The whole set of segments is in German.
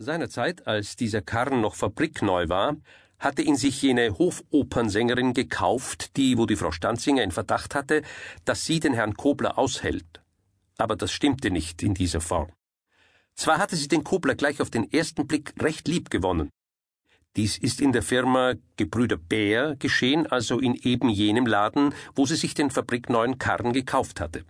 Seinerzeit, als dieser Karren noch fabrikneu war, hatte ihn sich jene Hofopernsängerin gekauft, die, wo die Frau Stanzinger in Verdacht hatte, dass sie den Herrn Kobler aushält. Aber das stimmte nicht in dieser Form. Zwar hatte sie den Kobler gleich auf den ersten Blick recht lieb gewonnen. Dies ist in der Firma Gebrüder Bär geschehen, also in eben jenem Laden, wo sie sich den fabrikneuen Karren gekauft hatte.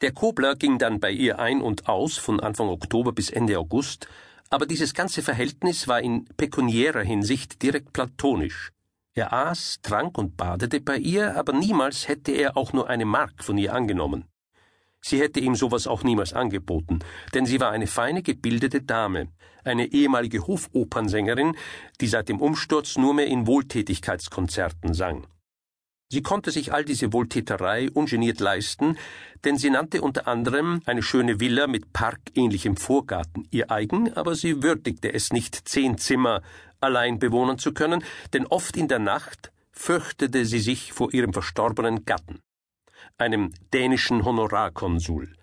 Der Kobler ging dann bei ihr ein und aus von Anfang Oktober bis Ende August, aber dieses ganze Verhältnis war in pekuniärer Hinsicht direkt platonisch. Er aß, trank und badete bei ihr, aber niemals hätte er auch nur eine Mark von ihr angenommen. Sie hätte ihm sowas auch niemals angeboten, denn sie war eine feine, gebildete Dame, eine ehemalige Hofopernsängerin, die seit dem Umsturz nur mehr in Wohltätigkeitskonzerten sang. Sie konnte sich all diese Wohltäterei ungeniert leisten, denn sie nannte unter anderem eine schöne Villa mit parkähnlichem Vorgarten ihr eigen, aber sie würdigte es nicht, zehn Zimmer allein bewohnen zu können, denn oft in der Nacht fürchtete sie sich vor ihrem verstorbenen Gatten, einem dänischen Honorarkonsul.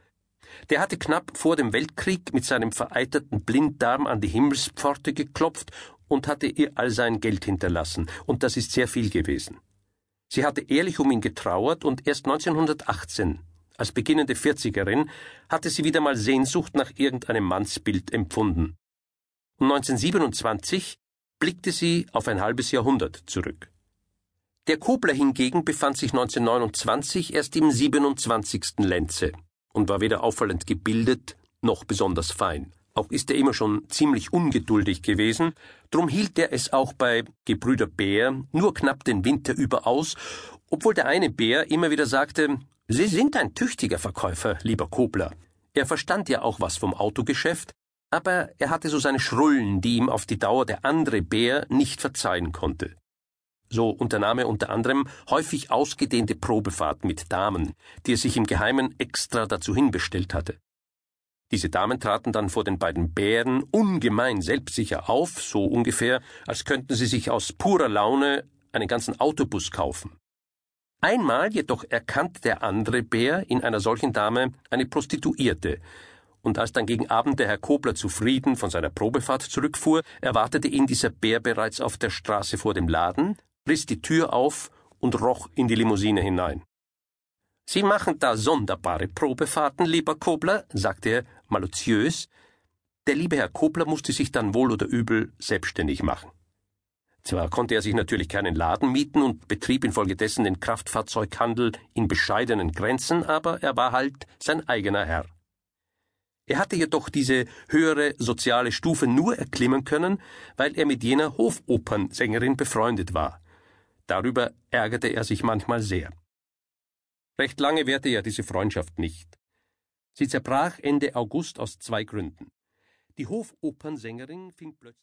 Der hatte knapp vor dem Weltkrieg mit seinem vereiterten Blinddarm an die Himmelspforte geklopft und hatte ihr all sein Geld hinterlassen, und das ist sehr viel gewesen. Sie hatte ehrlich um ihn getrauert und erst 1918, als beginnende Vierzigerin, hatte sie wieder mal Sehnsucht nach irgendeinem Mannsbild empfunden. Und 1927 blickte sie auf ein halbes Jahrhundert zurück. Der Kobler hingegen befand sich 1929 erst im 27. Lenze und war weder auffallend gebildet noch besonders fein. Auch ist er immer schon ziemlich ungeduldig gewesen, drum hielt er es auch bei Gebrüder Bär nur knapp den Winter über aus, obwohl der eine Bär immer wieder sagte, Sie sind ein tüchtiger Verkäufer, lieber Kobler. Er verstand ja auch was vom Autogeschäft, aber er hatte so seine Schrullen, die ihm auf die Dauer der andere Bär nicht verzeihen konnte. So unternahm er unter anderem häufig ausgedehnte Probefahrten mit Damen, die er sich im Geheimen extra dazu hinbestellt hatte. Diese Damen traten dann vor den beiden Bären ungemein selbstsicher auf, so ungefähr, als könnten sie sich aus purer Laune einen ganzen Autobus kaufen. Einmal jedoch erkannte der andere Bär in einer solchen Dame eine Prostituierte, und als dann gegen Abend der Herr Kobler zufrieden von seiner Probefahrt zurückfuhr, erwartete ihn dieser Bär bereits auf der Straße vor dem Laden, riss die Tür auf und roch in die Limousine hinein. Sie machen da sonderbare Probefahrten, lieber Kobler, sagte er malutiös. Der liebe Herr Kobler musste sich dann wohl oder übel selbstständig machen. Zwar konnte er sich natürlich keinen Laden mieten und betrieb infolgedessen den Kraftfahrzeughandel in bescheidenen Grenzen, aber er war halt sein eigener Herr. Er hatte jedoch diese höhere soziale Stufe nur erklimmen können, weil er mit jener Hofopernsängerin befreundet war. Darüber ärgerte er sich manchmal sehr. Recht lange währte ja diese Freundschaft nicht. Sie zerbrach Ende August aus zwei Gründen. Die Hofopernsängerin fing plötzlich